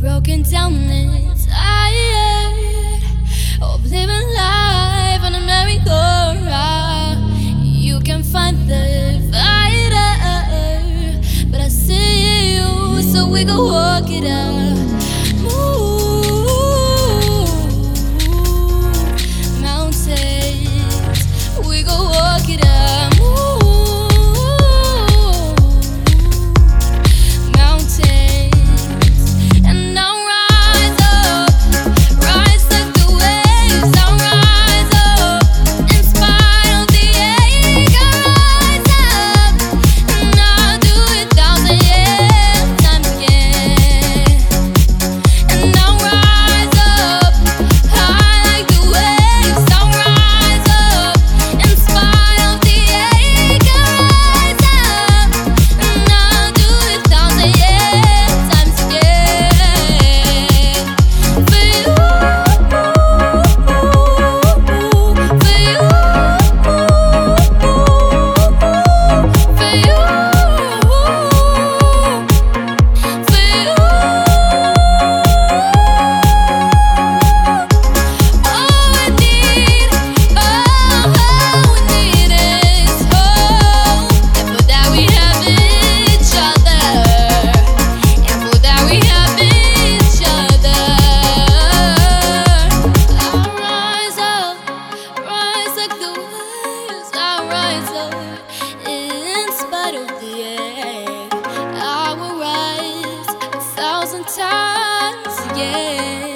broken down and tired of living life on a merry-go-round. You can find the fighter, but I see you, so we go walk it out. Move yeah